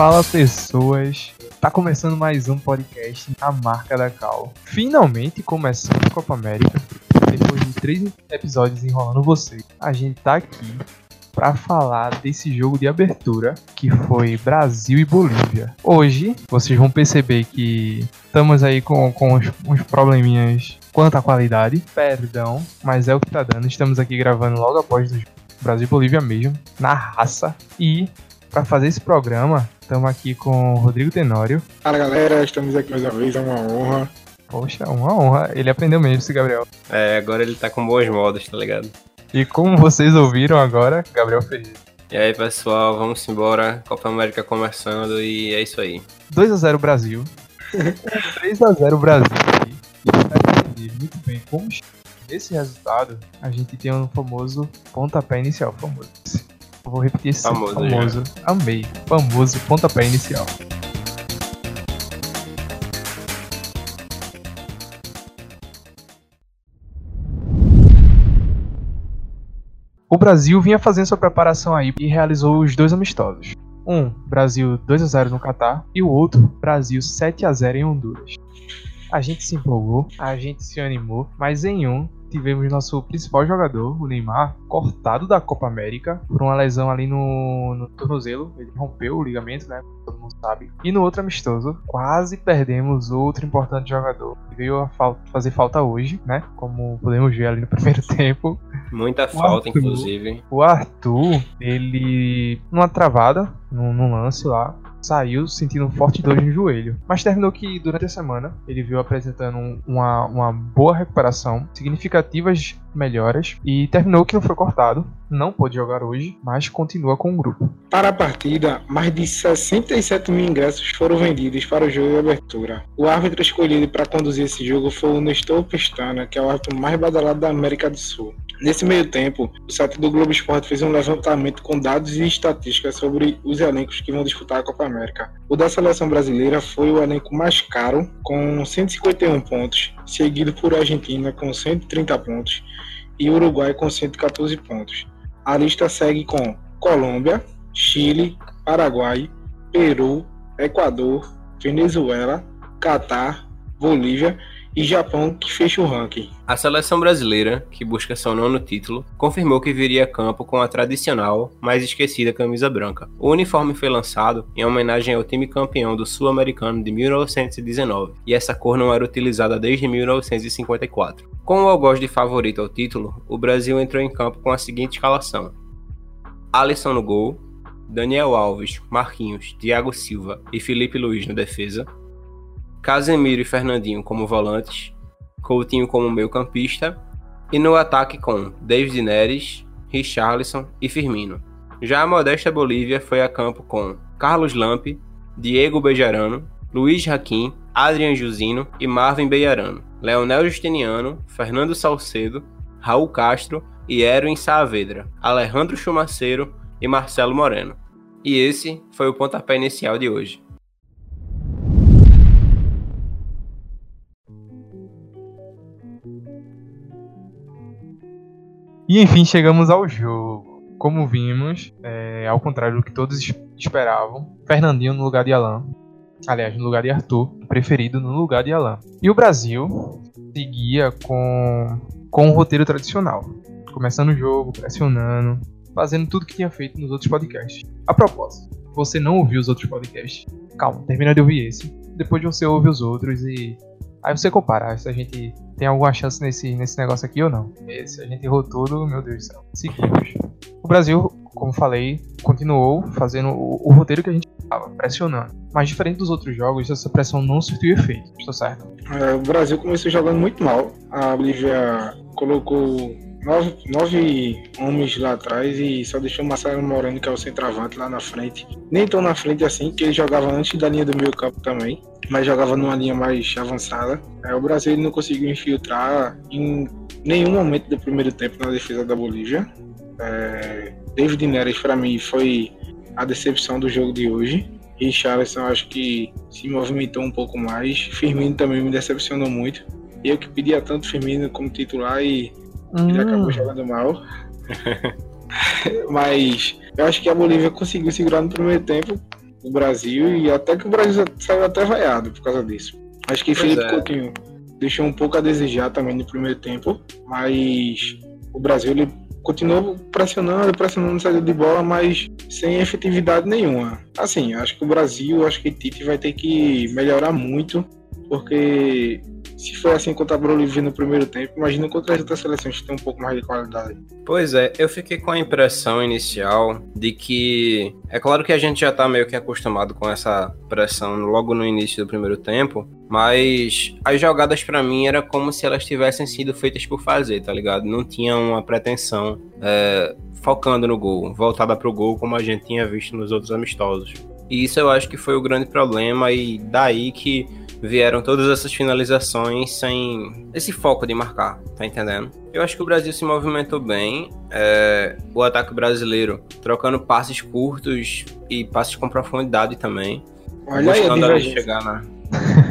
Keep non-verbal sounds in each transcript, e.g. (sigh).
Fala pessoas, tá começando mais um podcast na marca da Cal. Finalmente começando a Copa América, depois de três episódios enrolando você, a gente tá aqui para falar desse jogo de abertura que foi Brasil e Bolívia. Hoje vocês vão perceber que estamos aí com, com uns, uns probleminhas quanto à qualidade. Perdão, mas é o que tá dando. Estamos aqui gravando logo após o Brasil e Bolívia mesmo, na raça. E para fazer esse programa, estamos aqui com o Rodrigo Tenório. Fala galera, estamos aqui mais uma vez, é uma honra. Poxa, uma honra. Ele aprendeu mesmo esse Gabriel. É, agora ele tá com boas modas, tá ligado? E como vocês ouviram agora, Gabriel Ferreira. E aí, pessoal, vamos embora. Copa América começando e é isso aí. 2 a 0 Brasil. (laughs) 3 a 0 Brasil. E muito bem como esse resultado, a gente tem um famoso pontapé inicial, famoso. Eu vou repetir esse Famoso, famoso. Amei. Famoso pontapé inicial. O Brasil vinha fazendo sua preparação aí e realizou os dois amistosos. Um, Brasil 2 a 0 no Catar e o outro, Brasil 7 a 0 em Honduras. A gente se empolgou, a gente se animou, mas em um tivemos nosso principal jogador, o Neymar, cortado da Copa América por uma lesão ali no, no tornozelo. Ele rompeu o ligamento, né? Todo mundo sabe. E no outro amistoso, quase perdemos outro importante jogador. que Veio a fal- fazer falta hoje, né? Como podemos ver ali no primeiro (laughs) tempo. Muita falta, Arthur. inclusive. O Arthur, ele, numa travada, num, num lance lá, saiu sentindo um forte dor no joelho. Mas terminou que durante a semana ele veio apresentando um- uma, uma boa recuperação, significativas melhoras e terminou que não foi cortado. Não pôde jogar hoje, mas continua com o grupo. Para a partida, mais de 67 mil ingressos foram vendidos para o jogo de abertura. O árbitro escolhido para conduzir esse jogo foi o Nestor Pestana, que é o árbitro mais badalado da América do Sul. Nesse meio tempo, o site do Globo Esporte fez um levantamento com dados e estatísticas sobre os elencos que vão disputar a Copa América. O da seleção brasileira foi o elenco mais caro, com 151 pontos, seguido por Argentina com 130 pontos e Uruguai com 114 pontos. A lista segue com Colômbia, Chile, Paraguai, Peru, Equador, Venezuela, Catar, Bolívia e Japão que fecha o ranking. A seleção brasileira, que busca seu nono título, confirmou que viria a campo com a tradicional, mas esquecida camisa branca. O uniforme foi lançado em homenagem ao time campeão do Sul-Americano de 1919, e essa cor não era utilizada desde 1954. Com o algoz de favorito ao título, o Brasil entrou em campo com a seguinte escalação: Alisson no gol, Daniel Alves, Marquinhos, Thiago Silva e Felipe Luiz na defesa, Casemiro e Fernandinho como volantes, Coutinho como meio-campista e no ataque com David Neres, Richarlison e Firmino. Já a modesta Bolívia foi a campo com Carlos Lampe, Diego Bejarano, Luiz Raquim, Adrian Jusino e Marvin Beiarano, Leonel Justiniano, Fernando Salcedo, Raul Castro e Erwin Saavedra, Alejandro Chumaceiro e Marcelo Moreno. E esse foi o pontapé inicial de hoje. E enfim, chegamos ao jogo. Como vimos, é, ao contrário do que todos es- esperavam, Fernandinho no lugar de Alan. Aliás, no lugar de Arthur, preferido no lugar de Alan. E o Brasil seguia com, com o roteiro tradicional. Começando o jogo, pressionando, fazendo tudo que tinha feito nos outros podcasts. A propósito, você não ouviu os outros podcasts? Calma, termina de ouvir esse. Depois você ouve os outros e. Aí você compara se a gente tem alguma chance nesse, nesse negócio aqui ou não. Esse, a gente errou tudo, meu Deus do céu. Seguimos. O Brasil, como falei, continuou fazendo o, o roteiro que a gente estava, pressionando. Mas diferente dos outros jogos, essa pressão não surtiu efeito. Estou certo? É, o Brasil começou jogando muito mal. A Bolívia colocou nove, nove homens lá atrás e só deixou o Marcelo Moreno, que é o centroavante, lá na frente. Nem tão na frente assim, que ele jogava antes da linha do meio campo também, mas jogava numa linha mais avançada. É, o Brasil não conseguiu infiltrar em nenhum momento do primeiro tempo na defesa da Bolívia. É, David Neres, para mim, foi a decepção do jogo de hoje. Richarlison acho que se movimentou um pouco mais. Firmino também me decepcionou muito. Eu que pedia tanto Firmino como titular e ele Hum. acabou jogando mal. Mas eu acho que a Bolívia conseguiu segurar no primeiro tempo o Brasil e até que o Brasil saiu até vaiado por causa disso. Acho que Pois Felipe é. Coutinho deixou um pouco a desejar também no primeiro tempo, mas o Brasil ele continuou pressionando, pressionando saída de bola, mas sem efetividade nenhuma. Assim, acho que o Brasil, acho que Tite vai ter que melhorar muito, porque se foi assim contra a Bolívia no primeiro tempo, imagina contra as outras seleções que tem um pouco mais de qualidade. Pois é, eu fiquei com a impressão inicial de que. É claro que a gente já tá meio que acostumado com essa pressão logo no início do primeiro tempo, mas as jogadas pra mim era como se elas tivessem sido feitas por fazer, tá ligado? Não tinha uma pretensão é, focando no gol, voltada pro gol como a gente tinha visto nos outros amistosos. E isso eu acho que foi o grande problema, e daí que vieram todas essas finalizações sem esse foco de marcar, tá entendendo? Eu acho que o Brasil se movimentou bem, é, o ataque brasileiro trocando passes curtos e passes com profundidade também, Olha aí a buscando divergência. chegar na.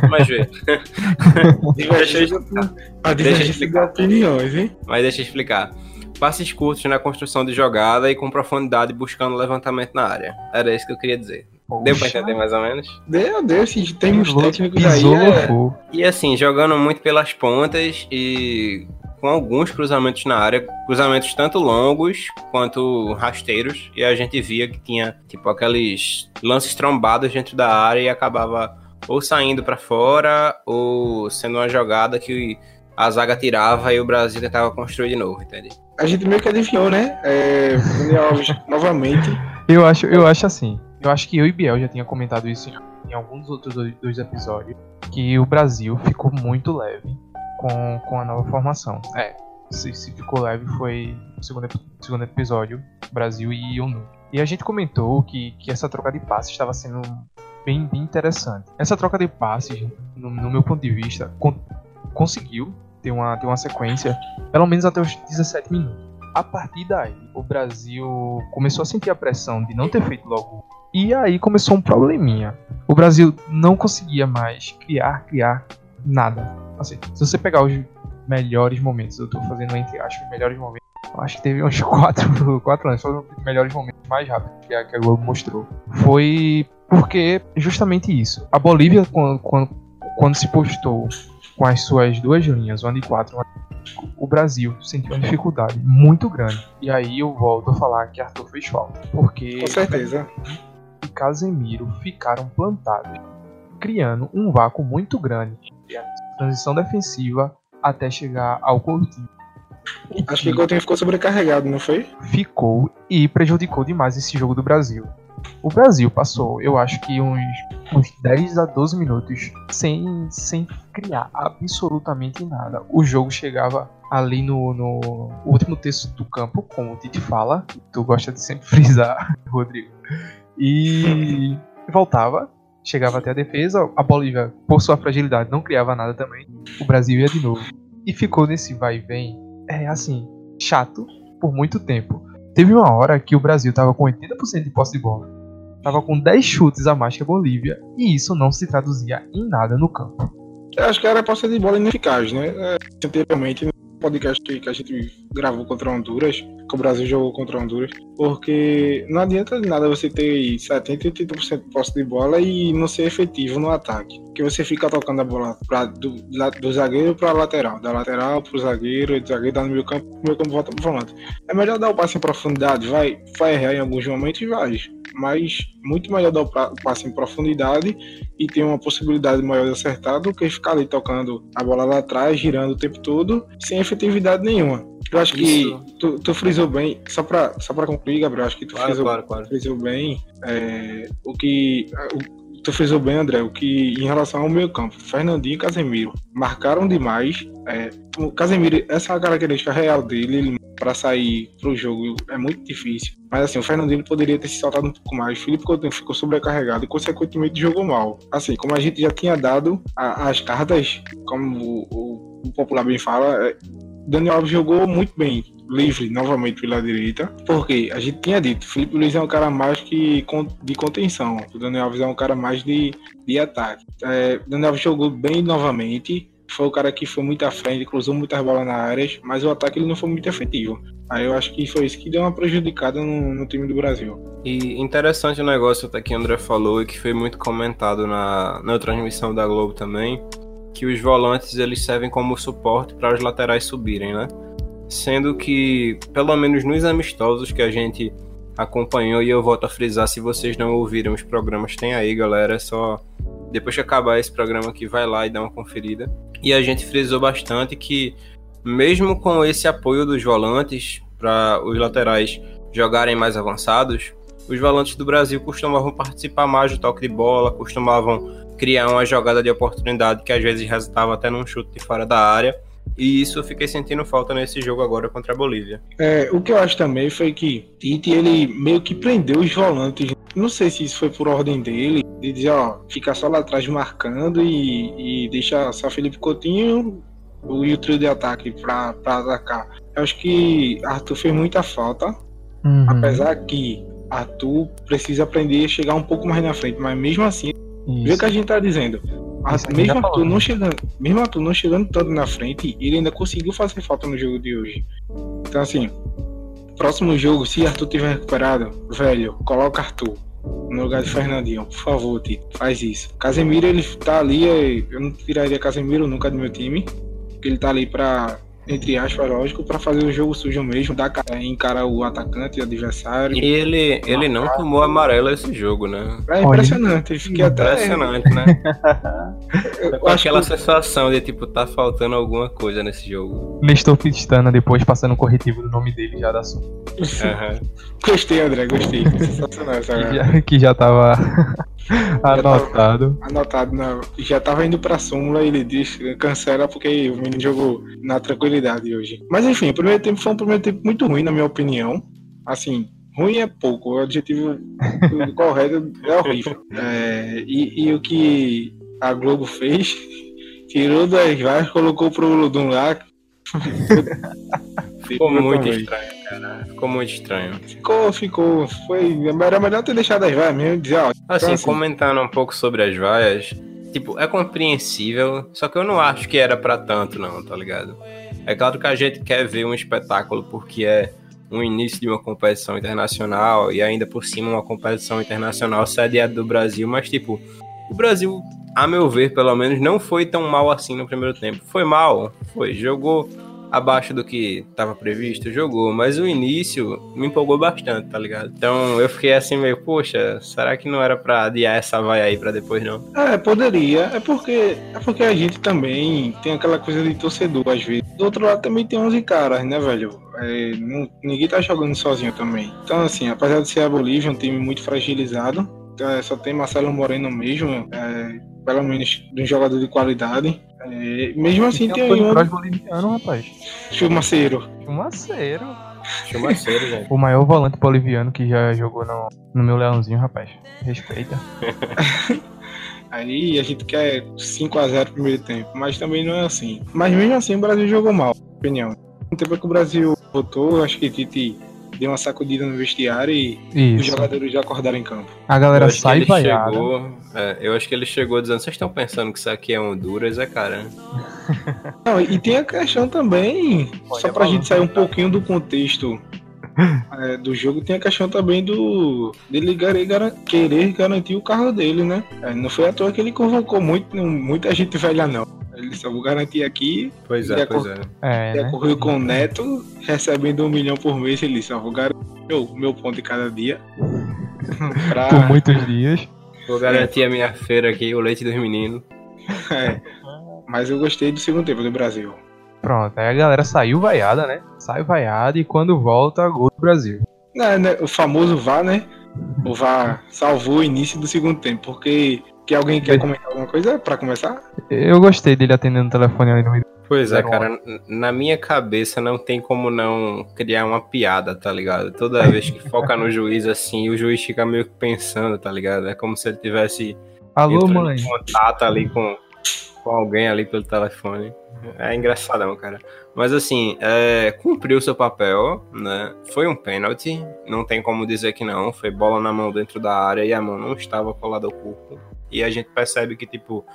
Mas vê, divergência a divergência de explicar. opiniões, hein? mas deixa eu explicar. Passes curtos na construção de jogada e com profundidade buscando levantamento na área. Era isso que eu queria dizer. Deu pra Poxa, entender mais ou menos? Meu Deus, se tem uns pisou- técnicos aí. pisou, É... loucou. E assim, jogando muito pelas pontas e com alguns cruzamentos na área, cruzamentos tanto longos quanto rasteiros, e a gente via que tinha tipo aqueles lances trombados dentro da área e acabava ou saindo pra fora ou sendo uma jogada que a zaga tirava e o Brasil tentava construir de novo, entende? A gente meio que adivinhou, né? É, Daniel Alves (laughs) novamente. Eu acho, eu acho assim. Eu acho que eu e Biel já tinha comentado isso em, em alguns outros dois, episódios. Que o Brasil ficou muito leve com, com a nova formação. É, se, se ficou leve foi no segundo, segundo episódio, Brasil e ONU. E a gente comentou que, que essa troca de passes estava sendo bem, bem interessante. Essa troca de passes, no, no meu ponto de vista, con- conseguiu ter uma, ter uma sequência, pelo menos até os 17 minutos. A partir daí, o Brasil começou a sentir a pressão de não ter feito logo. E aí começou um probleminha. O Brasil não conseguia mais criar, criar nada. Assim, se você pegar os melhores momentos, eu tô fazendo entre os melhores momentos. Acho que teve uns (laughs) quatro, quatro anos, foram os melhores momentos mais rápidos que a, que a Globo mostrou. Foi porque justamente isso. A Bolívia, quando, quando, quando se postou com as suas duas linhas, uma de quatro, de o Brasil sentiu uma dificuldade muito grande. E aí eu volto a falar que Arthur fez falta. Porque Com certeza. Casemiro ficaram plantados, criando um vácuo muito grande entre a transição defensiva até chegar ao Coutinho. Acho que o Coutinho ficou sobrecarregado, não foi? ficou e prejudicou demais esse jogo do Brasil. O Brasil passou, eu acho que uns, uns 10 a 12 minutos sem, sem criar absolutamente nada. O jogo chegava ali no, no último terço do campo, como o Tite fala, tu gosta de sempre (laughs) frisar, Rodrigo. E voltava, chegava até a defesa, a Bolívia, por sua fragilidade, não criava nada também. O Brasil ia de novo. E ficou nesse vai e vem, é assim, chato por muito tempo. Teve uma hora que o Brasil tava com 80% de posse de bola. Tava com 10 chutes a mais que a Bolívia. E isso não se traduzia em nada no campo. Eu acho que era posse de bola ineficaz, né? É, anteriormente, podcast que a gente gravou contra Honduras, que o Brasil jogou contra Honduras, porque não adianta de nada você ter 70, 80% de posse de bola e não ser efetivo no ataque. Porque você fica tocando a bola pra, do, do zagueiro para lateral, da lateral pro zagueiro, e do zagueiro dá no meio campo, o meio campo volta pro volante. É melhor dar o passe em profundidade, vai, vai errar em alguns momentos, vai. Mas muito melhor dar o o passe em profundidade e ter uma possibilidade maior de acertar do que ficar ali tocando a bola lá atrás, girando o tempo todo, sem efetividade nenhuma. Eu acho Isso. que tu, tu frisou bem, só pra, só pra concluir, Gabriel, acho que tu Claro, frisou, claro, claro. frisou bem é, o que. o- tu frisou bem, André, o que em relação ao meio campo, Fernandinho e Casemiro marcaram demais. É, o Casemiro, essa é a característica real dele, ele para sair pro jogo é muito difícil. Mas assim, o Fernandinho poderia ter se soltado um pouco mais. O Felipe Coutinho ficou sobrecarregado e consequentemente jogou mal. Assim, como a gente já tinha dado a- as cartas, como o, o- o popular bem fala, é, Daniel Alves jogou muito bem, livre novamente pela direita, porque a gente tinha dito, Felipe Luiz é um cara mais que de contenção, o Daniel Alves é um cara mais de, de ataque. É, Daniel Alves jogou bem novamente, foi o cara que foi muito à frente, cruzou muitas bolas na área, mas o ataque ele não foi muito efetivo. Aí eu acho que foi isso que deu uma prejudicada no, no time do Brasil. E interessante o negócio até que o André falou e que foi muito comentado na, na transmissão da Globo também, que os volantes eles servem como suporte para os laterais subirem, né? Sendo que, pelo menos nos amistosos que a gente acompanhou, e eu volto a frisar, se vocês não ouviram os programas, tem aí, galera, é só depois que acabar esse programa aqui, vai lá e dá uma conferida. E a gente frisou bastante que, mesmo com esse apoio dos volantes para os laterais jogarem mais avançados, os volantes do Brasil costumavam participar mais do toque de bola, costumavam criar uma jogada de oportunidade que às vezes resultava até num chute de fora da área. E isso eu fiquei sentindo falta nesse jogo agora contra a Bolívia. É, o que eu acho também foi que Tite ele meio que prendeu os volantes. Não sei se isso foi por ordem dele, de dizer, ó, fica só lá atrás marcando e, e deixa só Felipe Coutinho e o trio de ataque para atacar. Eu acho que Arthur fez muita falta, uhum. apesar que Arthur precisa aprender a chegar um pouco mais na frente, mas mesmo assim, vê o que a gente tá dizendo. mesmo Arthur, não chegando, mesmo Arthur não chegando tanto na frente, ele ainda conseguiu fazer falta no jogo de hoje. Então assim, próximo jogo, se Arthur tiver recuperado, velho, coloca Arthur no lugar de Fernandinho, por favor, Tito, faz isso. Casemiro, ele tá ali, eu não tiraria Casemiro nunca do meu time, porque ele tá ali pra entre aspas, lógico, para fazer o jogo sujo mesmo, dar encarar o atacante e o adversário. E ele, ele não tomou amarelo esse jogo, né? É impressionante, eu fiquei até. Impressionante, né? (laughs) Com aquela que... sensação de tipo, tá faltando alguma coisa nesse jogo. Nestor Pistana depois passando o corretivo do nome dele já da sua. Uhum. Gostei, André, gostei. Sensacional essa que já, que já tava (laughs) anotado. Tava anotado, não. Já tava indo pra súmula e ele disse, cancela porque o menino jogou na tranquilidade hoje. Mas enfim, o primeiro tempo foi um primeiro tempo muito ruim, na minha opinião. Assim, ruim é pouco, o adjetivo (laughs) correto é horrível. É, e, e, o que a Globo fez, tirou das vaias, colocou pro Ludum lá. (laughs) Ficou muito estranho, cara. Ficou muito estranho. Ficou, ficou. Foi. Era melhor ter deixado as vaias mesmo. Dizer, ó, assim, então, assim, comentando um pouco sobre as vaias, tipo, é compreensível, só que eu não acho que era para tanto, não, tá ligado? É claro que a gente quer ver um espetáculo porque é um início de uma competição internacional e ainda por cima uma competição internacional sediada do Brasil, mas tipo, o Brasil, a meu ver, pelo menos, não foi tão mal assim no primeiro tempo. Foi mal, foi, jogou abaixo do que estava previsto, jogou, mas o início me empolgou bastante, tá ligado? Então eu fiquei assim meio, poxa, será que não era pra adiar essa vai aí pra depois não? É, poderia. É porque é porque a gente também tem aquela coisa de torcedor às vezes. Do outro lado também tem 11 caras, né, velho? É, não, ninguém tá jogando sozinho também. Então, assim, apesar de ser a Bolívia um time muito fragilizado, é, só tem Marcelo Moreno mesmo, é, pelo menos de um jogador de qualidade. É, mesmo assim tem, tem um boliviano, rapaz. Chumaceiro. Chumaceiro. Chumaceiro, velho. O maior volante boliviano que já jogou no, no meu leãozinho, rapaz. Respeita. (laughs) Aí a gente quer 5x0 no primeiro tempo, mas também não é assim. Mas mesmo assim o Brasil jogou mal, opinião. No tempo que o Brasil votou, acho que Tite deu uma sacudida no vestiário e Isso. os jogadores já acordaram em campo. A galera sai vaiada. Chegou, é, eu acho que ele chegou dizendo, vocês estão pensando que isso aqui é Honduras, é cara. Não, e tem a questão também, Pode só pra gente sair um pouquinho do contexto é, do jogo, tem a questão também do dele querer garantir o carro dele, né? É, não foi à toa que ele convocou muito, muita gente velha, não. Ele só vou garantir aqui. Pois é, pois é. é né? correu com o Neto, recebendo um milhão por mês, ele só vou garantir o meu ponto de cada dia. (laughs) pra... Por muitos dias. Vou garantir a minha feira aqui, o leite dos meninos. (laughs) É. Mas eu gostei do segundo tempo do Brasil. Pronto, aí a galera saiu vaiada, né? Sai vaiada e quando volta, gol do Brasil. É, né? O famoso VAR, né? O VAR salvou o início do segundo tempo, porque que alguém quer comentar alguma coisa para começar? Eu gostei dele atendendo o telefone ali no meio. Pois é, cara, na minha cabeça não tem como não criar uma piada, tá ligado? Toda vez que foca no juiz assim, o juiz fica meio que pensando, tá ligado? É como se ele tivesse Alô, mãe. em contato ali com, com alguém ali pelo telefone. É engraçadão, cara. Mas assim, é, cumpriu seu papel, né? Foi um pênalti, não tem como dizer que não. Foi bola na mão dentro da área e a mão não estava colada ao corpo. E a gente percebe que, tipo,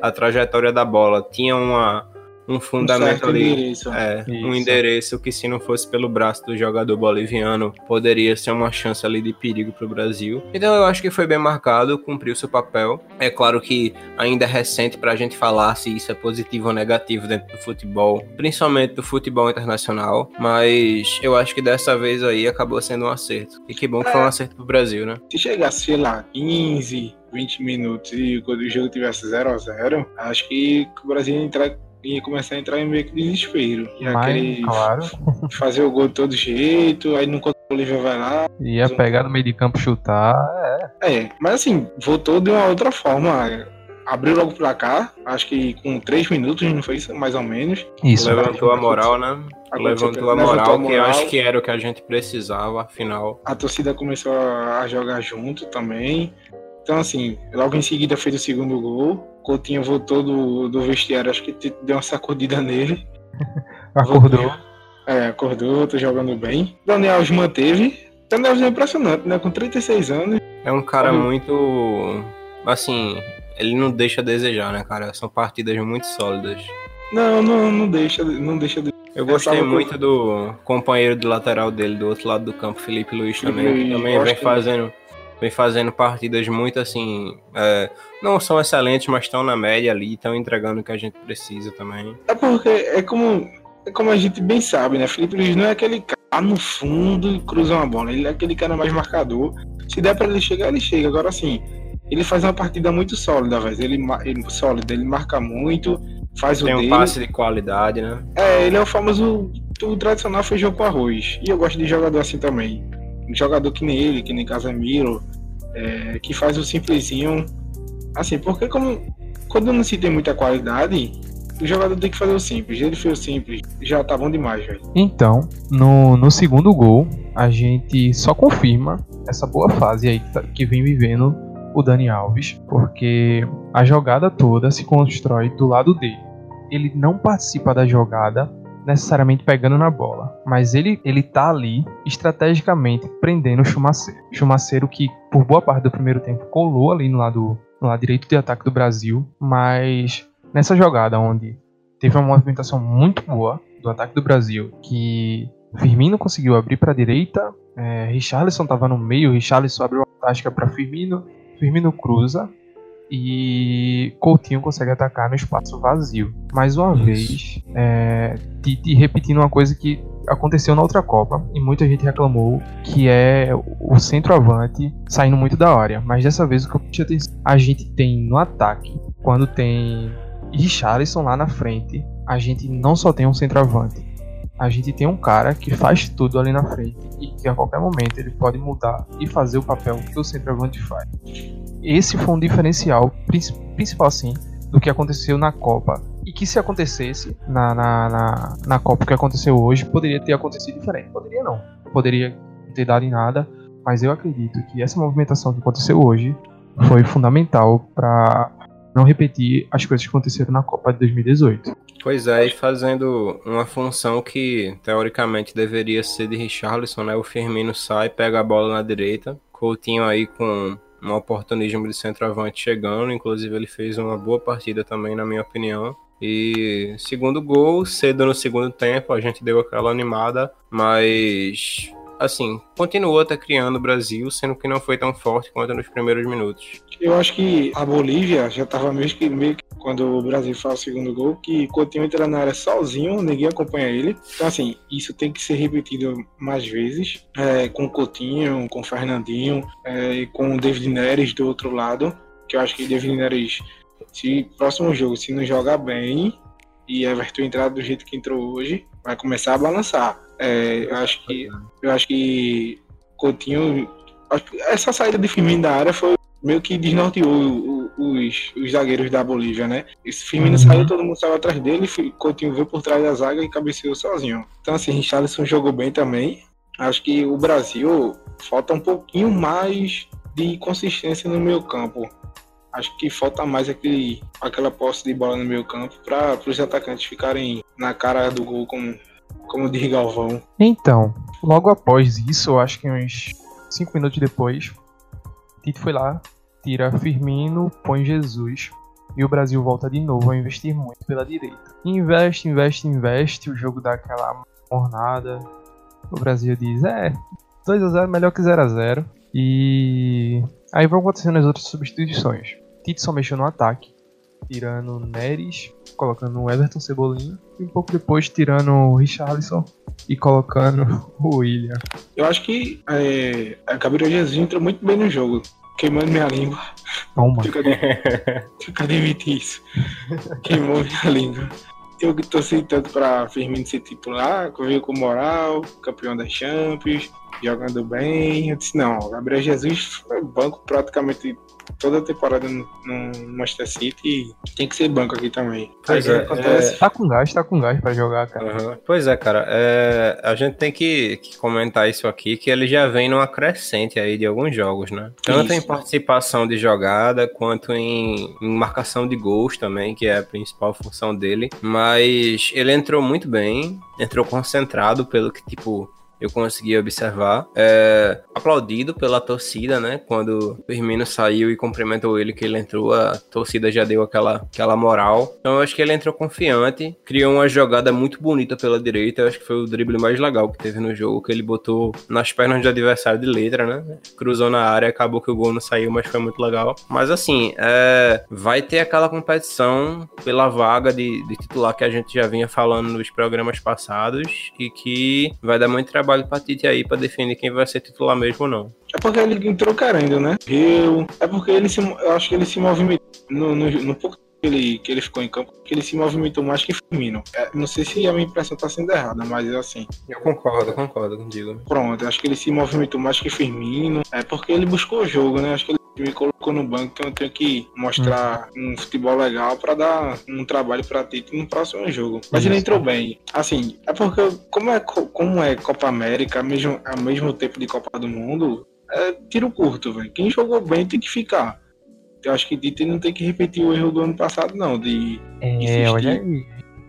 a trajetória da bola tinha uma, um fundamento certo ali. endereço. É, um Isso. endereço que se não fosse pelo braço do jogador boliviano, poderia ser uma chance ali de perigo pro Brasil. Então eu acho que foi bem marcado, cumpriu seu papel. É claro que ainda é recente pra gente falar se isso é positivo ou negativo dentro do futebol, principalmente do futebol internacional, mas eu acho que dessa vez aí acabou sendo um acerto. E que bom que foi um acerto pro Brasil, né? Se chegasse, sei lá, 15, 20 minutos e quando o jogo tivesse 0 a 0 acho que o Brasil ia, entrar, ia começar a entrar em meio que desespero. Ia Mas, querer claro, (laughs) fazer o gol de todo jeito, aí não o Bolívia vai lá. ia pegar no meio de campo chutar. É, É, mas assim, voltou de uma outra forma. Abriu logo o placar, acho que com 3 minutos, não foi isso, mais ou menos. isso. Levantou a moral, né? Aconteceu- Levantou a levantou moral, a que eu moral. acho que era o que a gente precisava, afinal. A torcida começou a jogar junto também. Então, assim, logo em seguida fez o segundo gol. Coutinho voltou do, do vestiário, acho que te- deu uma sacudida nele. (laughs) Acordou. É, acordou, tô jogando bem. Daniel Alves manteve. Daniel Alves é impressionante, né? Com 36 anos. É um cara Olha. muito. Assim, ele não deixa a desejar, né, cara? São partidas muito sólidas. Não, não, não deixa, não deixa de. Eu Eu gostei com- muito do companheiro de lateral dele, do outro lado do campo, Felipe Luiz Felipe também. que Luiz, também eu vem fazendo, vem fazendo partidas muito assim. é, não são excelentes, mas estão na média ali, estão entregando o que a gente precisa também. É porque é como, é como a gente bem sabe, né? Felipe Luiz não é aquele cara lá no fundo e cruza uma bola. Ele é aquele cara mais marcador. Se der pra ele chegar, ele chega. Agora sim, ele faz uma partida muito sólida, velho. Ele, ele sólida, ele marca muito, faz Tem o um dele. passe de qualidade, né? É, ele é o famoso o tradicional feijão com arroz. E eu gosto de jogador assim também. Um jogador que nem ele, que nem Casemiro, é, que faz o simplesinho. Assim, porque como quando não se tem muita qualidade, o jogador tem que fazer o simples. Ele fez o simples, já tá bom demais, velho. Então, no, no segundo gol, a gente só confirma essa boa fase aí que, tá- que vem vivendo o Dani Alves, porque a jogada toda se constrói do lado dele. Ele não participa da jogada necessariamente pegando na bola, mas ele ele tá ali estrategicamente prendendo o Chumaceiro. Chumaceiro que por boa parte do primeiro tempo colou ali no lado no lado direito de ataque do Brasil, mas nessa jogada onde teve uma movimentação muito boa do ataque do Brasil, que Firmino conseguiu abrir para a direita, é, Richarlison estava no meio, Richarlison abriu a tática para Firmino, Firmino cruza e Coutinho consegue atacar no espaço vazio. Mais uma Isso. vez, é, Tite repetindo uma coisa que aconteceu na outra Copa e muita gente reclamou, que é o centroavante saindo muito da área. Mas dessa vez o que eu prestei atenção, a gente tem no ataque, quando tem Richarlison lá na frente, a gente não só tem um centroavante, a gente tem um cara que faz tudo ali na frente e que a qualquer momento ele pode mudar e fazer o papel que o centroavante faz. Esse foi um diferencial princi- principal assim do que aconteceu na Copa e que se acontecesse na, na, na, na Copa que aconteceu hoje poderia ter acontecido diferente. Poderia não, poderia não ter dado em nada, mas eu acredito que essa movimentação que aconteceu hoje foi fundamental para não repetir as coisas que aconteceram na Copa de 2018. Pois é, e fazendo uma função que teoricamente deveria ser de Richarlison, né? O Firmino sai, pega a bola na direita, Coutinho aí com um oportunismo de centroavante chegando, inclusive ele fez uma boa partida também, na minha opinião. E segundo gol, cedo no segundo tempo, a gente deu aquela animada, mas assim, continuou até criando o Brasil, sendo que não foi tão forte quanto nos primeiros minutos. Eu acho que a Bolívia já tava meio que, meio quando o Brasil faz o segundo gol, que Coutinho entra na área sozinho, ninguém acompanha ele. Então, assim, isso tem que ser repetido mais vezes, é, com Coutinho, com Fernandinho, é, e com o David Neres do outro lado, que eu acho que David Neres, se próximo jogo, se não jogar bem, e Everton entrar do jeito que entrou hoje, vai começar a balançar. É, eu acho que eu acho que Coutinho. acho que Essa saída de Firmino da área foi meio que desnorteou o- o- os, os zagueiros da Bolívia, né? Esse Firmino Uhum. saiu, todo mundo saiu atrás dele, Coutinho veio por trás da zaga e cabeceou sozinho. Então, assim, Richarlison jogou bem também. Acho que o Brasil falta um pouquinho mais de consistência no meio campo. Acho que falta mais aquele, aquela posse de bola no meio campo para os atacantes ficarem na cara do gol, como, como diz Galvão. Então, logo após isso, acho que uns 5 minutos depois, Tite foi lá, tira Firmino, põe Jesus E o Brasil volta de novo a investir muito pela direita. Investe, investe, investe, o jogo dá aquela mornada. O Brasil diz, é, 2 a 0 melhor que 0 a 0 E aí vão acontecendo as outras substituições. Tite só mexeu no ataque, tirando Neres, colocando o Everton Cebolinha. E um pouco depois tirando o Richarlison e colocando o William. Eu acho que é, a Gabriel Jesus entrou muito bem no jogo. Queimando minha língua. Toma. Fica de admitir isso. Queimou minha língua. Eu que torci tanto pra Firmino ser titular, que veio com moral, campeão da Champions, jogando bem. Eu disse, não, Gabriel Jesus foi banco praticamente toda a temporada no, no Manchester City tem que ser banco aqui também. Pois é, que acontece? Tá com gás, tá com gás pra jogar, cara. Aham. Pois é, cara. é, a gente tem que, que comentar isso aqui, que ele já vem numa crescente aí de alguns jogos, né? Tanto em Isso. participação de jogada, quanto em, em marcação de gols também, que é a principal função dele. Mas ele entrou muito bem, entrou concentrado, pelo que, tipo, eu consegui observar. É, aplaudido pela torcida, né? Quando o Firmino saiu e cumprimentou ele que ele entrou, a torcida já deu aquela, aquela moral. Então eu acho que ele entrou confiante, criou uma jogada muito bonita pela direita. Eu acho que foi o drible mais legal que teve no jogo, que ele botou nas pernas do adversário de letra, né? Cruzou na área, acabou que o gol não saiu, mas foi muito legal. Mas assim, é, vai ter aquela competição pela vaga de, de titular que a gente já vinha falando nos programas passados e que vai dar muito trabalho pra Tite aí pra definir quem vai ser titular mesmo ou não. É porque ele entrou querendo, né? Eu, é porque ele se, eu acho que ele se movimentou no, no, no pouco ele, que ele ficou em campo, que ele se movimentou mais que Firmino. É, não sei se a minha impressão tá sendo errada, mas é assim. Eu concordo, concordo contigo. Pronto, acho que ele se movimentou mais que Firmino. É porque ele buscou o jogo, né? Acho que ele me colocou no banco, então eu tenho que mostrar um futebol legal pra dar um trabalho pra Tite no próximo jogo. Mas ele Isso. entrou bem. Assim, é porque como é, co- como é Copa América, mesmo, ao mesmo tempo de Copa do Mundo, é tiro curto, velho. Quem jogou bem tem que ficar. Eu acho que Tite não tem que repetir o erro do ano passado, não, de É, Insistir. olha aí.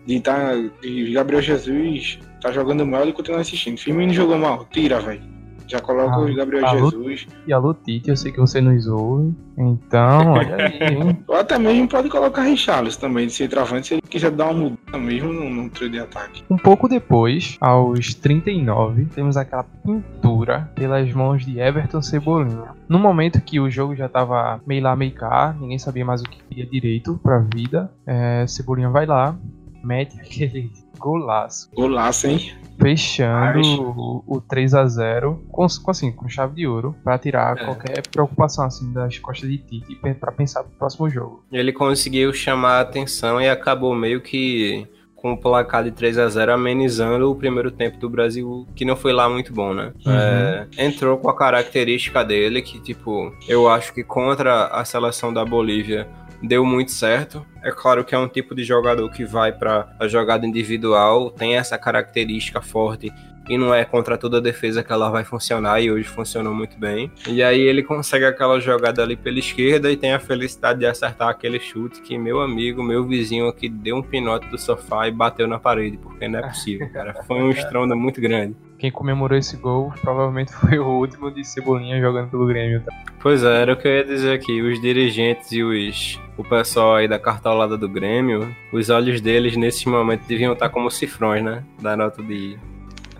de, tá, de Gabriel Jesus tá jogando mal e continua assistindo. Firmino jogou mal, tira, velho. Já coloca Ah, o Gabriel? Jesus. E alô, Tite, eu sei que você nos ouve. Então, (laughs) olha aí, hein? Ou até mesmo pode colocar Richarlison também, de centroavante, se ele quiser dar uma mudança mesmo no, no trio de ataque. Um pouco depois, aos 39, temos aquela pintura pelas mãos de Everton Cebolinha. No momento que o jogo já tava meio lá, meio cá, ninguém sabia mais o que queria direito pra vida, é, Cebolinha vai lá, mete aquele golaço, Golaço, hein? fechando Mas- o, o 3 a 0 com, com, assim, com chave de ouro, pra tirar É. qualquer preocupação assim das costas de Tite e pra pensar pro próximo jogo. Ele conseguiu chamar a atenção e acabou meio que com o placar de 3 a 0 amenizando o primeiro tempo do Brasil, que não foi lá muito bom, né? Uhum. É, entrou com a característica dele, que, tipo, eu acho que contra a seleção da Bolívia deu muito certo. É claro que é um tipo de jogador que vai para a jogada individual, tem essa característica forte e não é contra toda a defesa que ela vai funcionar e hoje funcionou muito bem. E aí ele consegue aquela jogada ali pela esquerda e tem a felicidade de acertar aquele chute que meu amigo, meu vizinho aqui deu um pinote do sofá e bateu na parede, porque não é possível, cara. Foi um estrondo muito grande. Quem comemorou esse gol provavelmente (laughs) foi o último de Cebolinha jogando pelo Grêmio. tá? Pois é, era o que eu ia dizer aqui. Os dirigentes e os, o pessoal aí da cartolada do Grêmio, os olhos deles nesses momentos deviam estar como cifrões, né? Da nota de,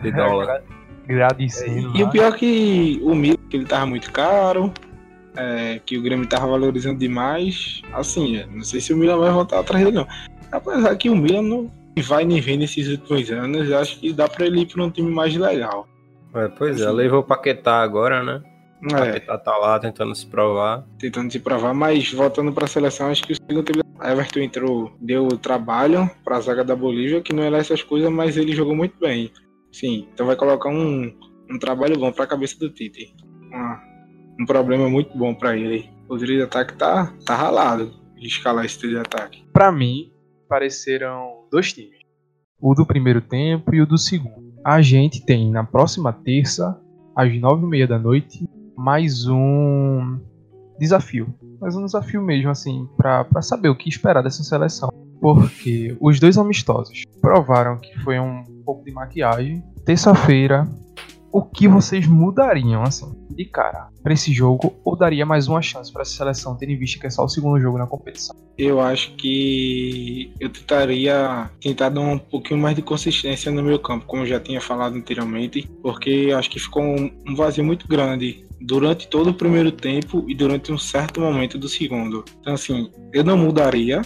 de dólar. Agradecendo. E o lá. pior é que o Milan, que ele tava muito caro, é, que o Grêmio tava valorizando demais. Assim, é, não sei se o Milan vai voltar atrás dele, não. Apesar que o Milan não vai nem vem nesses últimos anos, acho que dá pra ele ir pra um time mais legal. É, pois é, levou o Paquetá agora, né? O É, Paquetá tá lá tentando se provar. tentando se provar, mas voltando pra seleção, acho que o segundo tempo Everton entrou, deu trabalho pra zaga da Bolívia, que não era essas coisas, mas ele jogou muito bem. Sim, então vai colocar um, um trabalho bom pra cabeça do Tite. Um problema muito bom pra ele. O trio de ataque tá, tá ralado de escalar esse trio de ataque. Pra mim, pareceram dois times. O do primeiro tempo e o do segundo. A gente tem na próxima terça, às nove e meia da noite, mais um desafio. Mais um desafio mesmo, assim, pra saber o que esperar dessa seleção. Porque os dois amistosos provaram que foi um pouco de maquiagem. Terça-feira, o que vocês mudariam, assim, de cara, para esse jogo, ou daria mais uma chance para essa seleção, tendo em vista que é só o segundo jogo na competição? Eu acho que eu tentaria tentar dar um pouquinho mais de consistência no meu campo, como eu já tinha falado anteriormente, porque acho que ficou um vazio muito grande durante todo o primeiro tempo e durante um certo momento do segundo. Então, assim, eu não mudaria,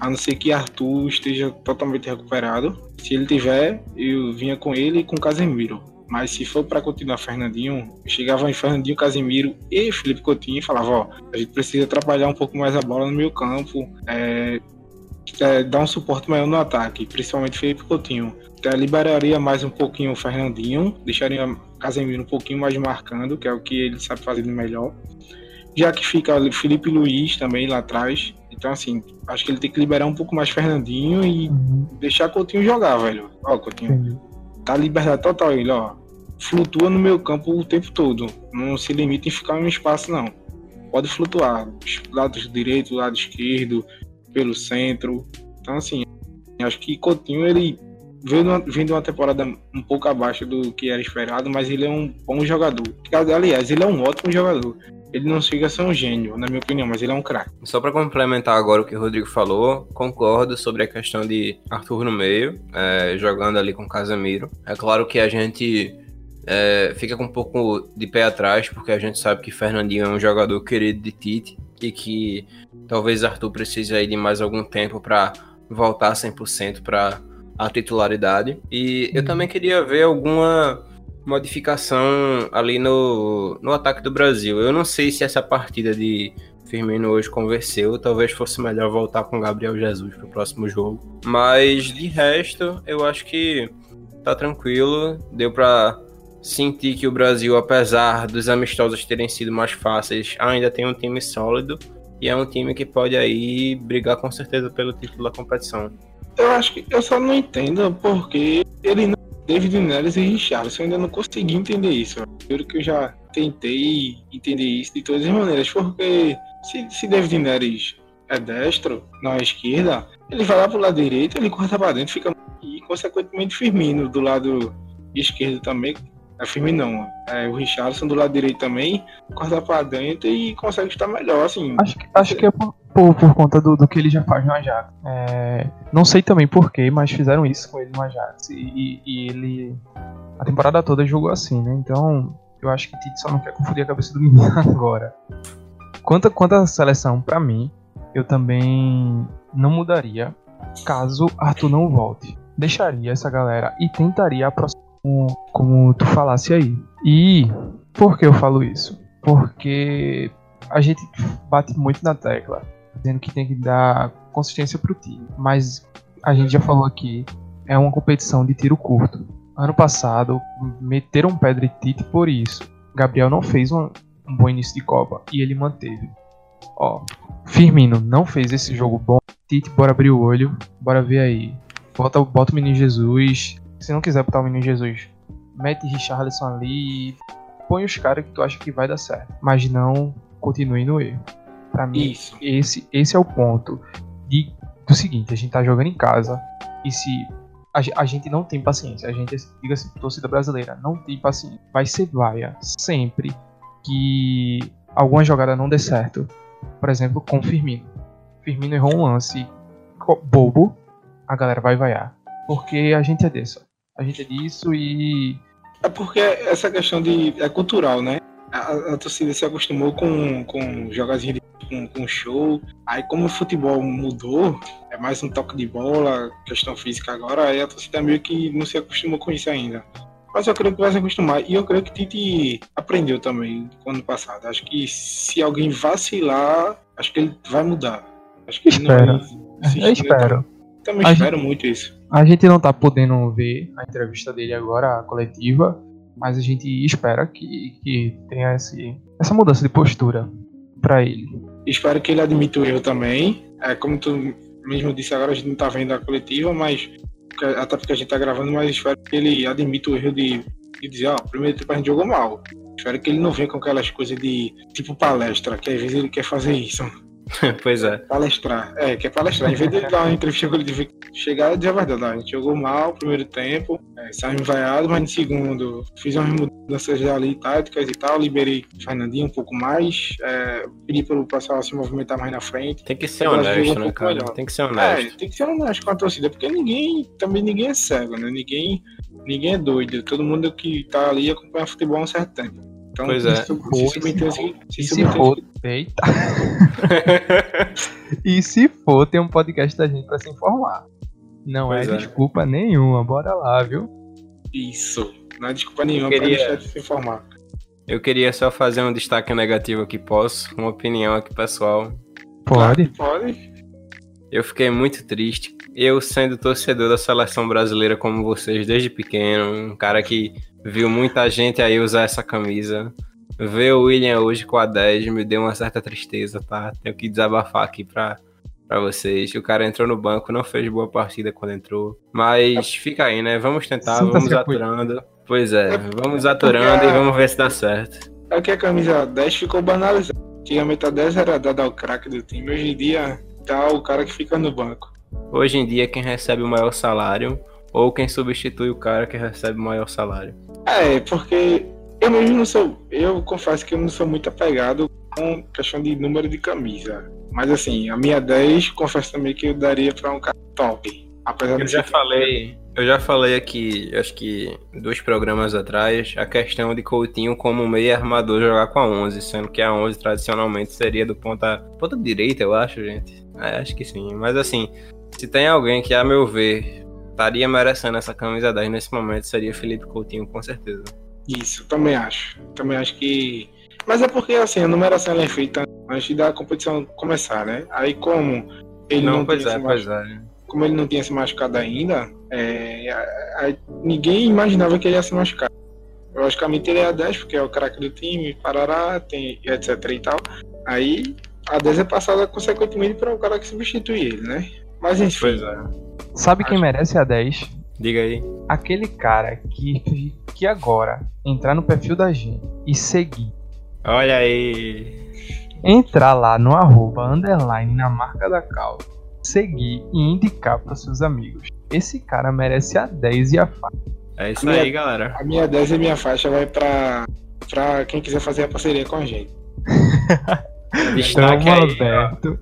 a não ser que Arthur esteja totalmente recuperado. Se ele tiver, eu vinha com ele e com Casemiro. Mas se for para continuar Fernandinho, eu chegava em Fernandinho, Casemiro e Felipe Coutinho e falava, ó, a gente precisa trabalhar um pouco mais a bola no meio campo, é, é, dar um suporte maior no ataque, principalmente Felipe Coutinho. Então, liberaria mais um pouquinho o Fernandinho, deixaria Casemiro um pouquinho mais marcando, que é o que ele sabe fazer de melhor. Já que fica Felipe Luiz também lá atrás, então, assim, acho que ele tem que liberar um pouco mais Fernandinho e uhum. deixar Coutinho jogar, velho. Ó, Coutinho. Tá liberdade total ele, ó. Flutua no meu campo o tempo todo. Não se limita em ficar no espaço, não. Pode flutuar. Lado direito, lado esquerdo, pelo centro. Então, assim, acho que Coutinho, ele vem de uma temporada um pouco abaixo do que era esperado, mas ele é um bom jogador. Aliás, ele é um ótimo jogador ele não chega a ser um gênio, na minha opinião, mas ele é um craque. Só para complementar agora o que o Rodrigo falou, concordo sobre a questão de Arthur no meio, é, jogando ali com Casemiro. É claro que a gente é, fica com um pouco de pé atrás, porque a gente sabe que Fernandinho é um jogador querido de Tite e que talvez Arthur precise aí de mais algum tempo para voltar 100% para a titularidade. E eu também queria ver alguma modificação ali no, no ataque do Brasil. Eu não sei se essa partida de Firmino hoje converseu, talvez fosse melhor voltar com Gabriel Jesus para o próximo jogo. Mas de resto, eu acho que tá tranquilo, deu para sentir que o Brasil, apesar dos amistosos terem sido mais fáceis, ainda tem um time sólido e é um time que pode aí brigar com certeza pelo título da competição. Eu acho que eu só não entendo porque ele não David Neres e Richarlison. Eu ainda não consegui entender isso. Eu que eu já tentei entender isso de todas as maneiras, porque se, se David Neres é destro, na esquerda, ele vai lá pro lado direito, ele corta para dentro, fica e consequentemente Firmino do lado esquerdo também. É Firmino não, é o Richardson do lado direito também, corta para dentro e consegue estar melhor, assim. Acho que, acho que é por, por, por conta do, do, que ele já faz no Ajax. É, não sei também porquê, mas fizeram isso com ele no Ajax. E, e, ele. A temporada toda jogou assim, né? Então, eu acho que Tite só não quer confundir a cabeça do menino (laughs) agora. Quanto, quanto à seleção, para mim, eu também não mudaria caso Arthur não volte. Deixaria essa galera e tentaria aproximar como, como tu falasse aí. E por que eu falo isso? Porque a gente bate muito na tecla dizendo que tem que dar consistência pro time. Mas a gente já falou aqui, é uma competição de tiro curto. Ano passado, meteram pé de Tite por isso. Gabriel não fez um, um bom início de Copa e ele manteve. Ó, Firmino não fez esse jogo bom. Tite, bora abrir o olho, bora ver aí. Bota, bota o menino Jesus. Se não quiser botar o menino Jesus, mete Richarlison ali. Põe os caras que tu acha que vai dar certo. Mas não continue no erro. Para mim, Isso. esse esse é o ponto de, do seguinte, a gente tá jogando em casa e se a, a gente não tem paciência, a gente, diga-se, torcida brasileira, não tem paciência, vai ser vaia sempre que alguma jogada não dê certo. Por exemplo, com o Firmino. Firmino errou um lance bobo, a galera vai vaiar. Porque a gente é dessa. A gente é disso e. É porque essa questão de. é cultural, né? A, a torcida se acostumou com, com jogadinhos de com, com show. Aí como o futebol mudou, é mais um toque de bola, questão física agora, aí a torcida meio que não se acostumou com isso ainda. Mas eu creio que vai se acostumar. E eu creio que Tite aprendeu também no ano passado. Acho que se alguém vacilar, acho que ele vai mudar. Acho que espero. eu espero. Também a espero gente, muito isso. A gente não tá podendo ver a entrevista dele agora, a coletiva, mas a gente espera que, que tenha esse, essa mudança de postura para ele. Espero que ele admita o erro também. É, como tu mesmo disse agora, a gente não tá vendo a coletiva, mas até porque a gente tá gravando, mas espero que ele admita o erro de, de dizer, ó, oh, primeiro tempo a gente jogou mal. Espero que ele não venha com aquelas coisas de tipo palestra, que às vezes ele quer fazer isso. (laughs) pois é. Palestrar. É, quer palestrar. Em vez de dar uma entrevista coletiva, chegar e dizer a verdade. Não, a gente jogou mal no primeiro tempo, é, saímos vaiados, mas no segundo fiz umas mudanças ali táticas e tal, liberei o Fernandinho um pouco mais, é, pedi para o pessoal se movimentar mais na frente. Tem que ser honesto, um né, cara? Melhor. Tem que ser honesto. É, tem que ser honesto com a torcida, porque ninguém, também ninguém é cego, né? Ninguém, ninguém é doido. Todo mundo que tá ali acompanha futebol há um certo tempo. Então, pois é. Se, se, se, se for, eita. (laughs) e se for, tem um podcast da gente para se informar. Não é é, desculpa nenhuma, bora lá, viu? Isso, não é desculpa nenhuma queria... pra deixar de se informar. Eu queria só fazer um destaque negativo aqui, posso? Uma opinião aqui pessoal. Pode. Pode. Eu fiquei muito triste. Eu, sendo torcedor da seleção brasileira como vocês desde pequeno, um cara que viu muita gente aí usar essa camisa. Ver o William hoje com a 10 me deu uma certa tristeza, tá? Tenho que desabafar aqui pra, pra vocês. O cara entrou no banco, não fez boa partida quando entrou. Mas fica aí, né? Vamos tentar, vamos aturando. Pois é, vamos aturando e vamos ver se dá certo. É que a camisa 10 ficou banalizada. Antigamente a 10 era dada ao craque do time. Hoje em dia tá o cara que fica no banco. Hoje em dia quem recebe o maior salário ou quem substitui o cara que recebe o maior salário. É, porque eu mesmo não sou. Eu confesso que eu não sou muito apegado com questão de número de camisa. Mas assim, a minha 10, confesso também que eu daria para um cara top. Apesar eu já falei, eu já falei aqui, acho que dois programas atrás, a questão de Coutinho como meio armador jogar com a 11, sendo que a 11 tradicionalmente seria do ponta, ponta direita, eu acho, gente. É, acho que sim. Mas assim, se tem alguém que, a meu ver, estaria merecendo essa camisa 10 nesse momento, seria Felipe Coutinho, com certeza. Isso, também acho. Também acho que. Mas é porque assim, a numeração é feita antes da competição começar, né? Aí como ele não, não pois é, pois é. Como ele não tinha se machucado ainda, é, a, a, ninguém imaginava que ele ia se machucar. Logicamente ele é a 10, porque é o craque do time, parará, tem, etc e tal. Aí a 10 é passada consequentemente para o cara que substitui ele, né? Mas enfim. Pois é. Sabe quem merece a 10? Diga aí. Aquele cara que, que agora entrar no perfil da gente e seguir. Olha aí. Entrar lá no arroba underline na marca da cal. Seguir e indicar para seus amigos. Esse cara merece a 10 e a faixa. É isso aí, galera. A minha 10 e minha faixa vai pra, pra quem quiser fazer a parceria com a gente. (laughs) Destaque aí, Alberto.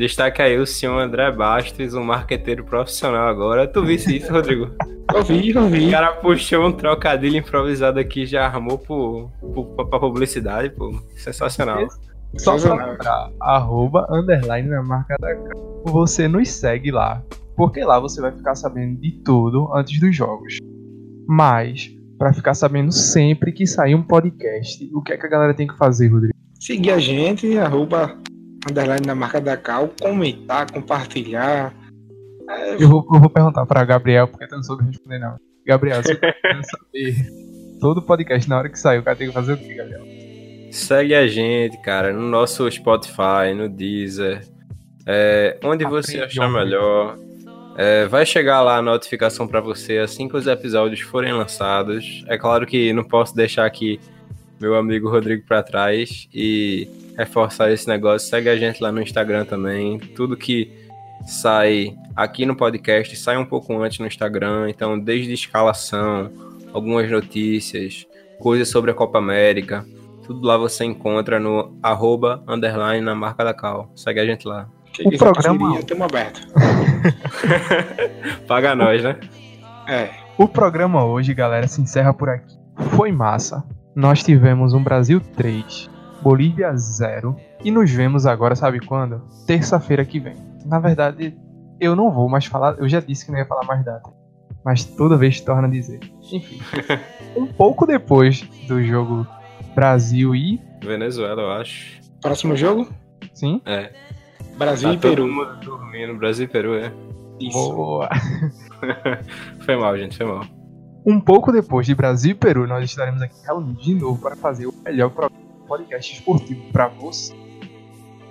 Destaque aí o senhor André Bastos, um marqueteiro profissional agora. Tu visse isso, Rodrigo? (laughs) eu vi, eu vi. O cara puxou um trocadilho improvisado aqui já armou pro, pro, pra publicidade, pô. Sensacional. Só pra lembrar, arroba, underline na marca da cara. Você nos segue lá, porque lá você vai ficar sabendo de tudo antes dos jogos. Mas, para ficar sabendo sempre que sair um podcast, o que é que a galera tem que fazer, Rodrigo? Seguir a gente, arroba underline na marca da Cal, comentar, compartilhar. É... Eu, vou, eu vou perguntar para Gabriel, porque eu não soube responder não. Gabriel, você quer (laughs) saber todo podcast na hora que sair, o cara tem que fazer o quê, Gabriel? Segue a gente, cara, no nosso Spotify, no Deezer, é, onde você achar melhor. É, vai chegar lá a notificação para você assim que os episódios forem lançados. É claro que não posso deixar aqui meu amigo Rodrigo para trás e reforçar esse negócio. Segue a gente lá no Instagram também. Tudo que sai aqui no podcast sai um pouco antes no Instagram. Então, desde escalação, algumas notícias, coisas sobre a Copa América. Tudo lá você encontra no arroba, underline na marca da Cal. Segue a gente lá. O programa... Tamo aberto. (laughs) Paga nós, né? É. O programa hoje, galera, se encerra por aqui. Foi massa. Nós tivemos um Brasil 3, Bolívia 0 e nos vemos agora, sabe quando? Terça-feira que vem. Na verdade, eu não vou mais falar, eu já disse que não ia falar mais data, mas toda vez torna a dizer. Enfim, (laughs) um pouco depois do jogo Brasil e Venezuela, eu acho. Próximo jogo? Sim. É. Brasil tá e Peru. dormindo, Brasil e Peru, é. Isso. Boa. (laughs) foi mal, gente, foi mal. Um pouco depois de Brasil e Peru, nós estaremos aqui reunidos de novo para fazer o melhor podcast esportivo para você.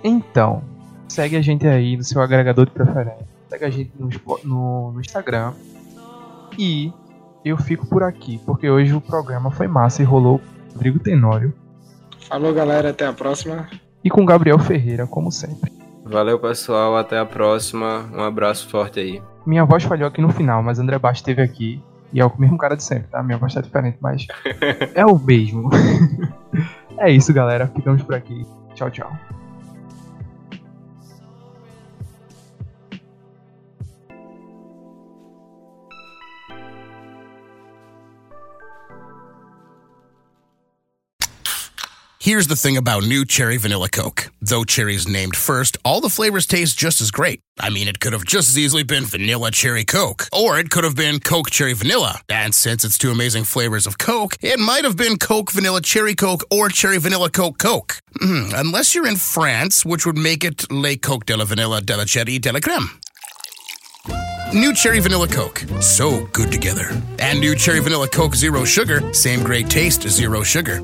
Então, segue a gente aí no seu agregador de preferência, segue a gente no, no, no Instagram. E eu fico por aqui, porque hoje o programa foi massa e rolou com Rodrigo Tenório. Falou, galera, até a próxima. E com Gabriel Ferreira, como sempre. Valeu, pessoal. Até a próxima. Um abraço forte aí. Minha voz falhou aqui no final, mas André Bastos esteve aqui. E é o mesmo cara de sempre, tá? Minha voz tá diferente, mas é o mesmo. (laughs) é isso, galera. Ficamos por aqui. Tchau, tchau. Here's the thing about new Cherry Vanilla Coke. Though cherry's named first, all the flavors taste just as great. I mean, it could have just as easily been Vanilla Cherry Coke, or it could have been Coke Cherry Vanilla. And since it's two amazing flavors of Coke, it might have been Coke Vanilla Cherry Coke or Cherry Vanilla Coke Coke. Mm, unless you're in France, which would make it Le Coke de la Vanilla de la Cherry de la Creme. New Cherry Vanilla Coke. So good together. And new Cherry Vanilla Coke Zero Sugar. Same great taste, zero sugar.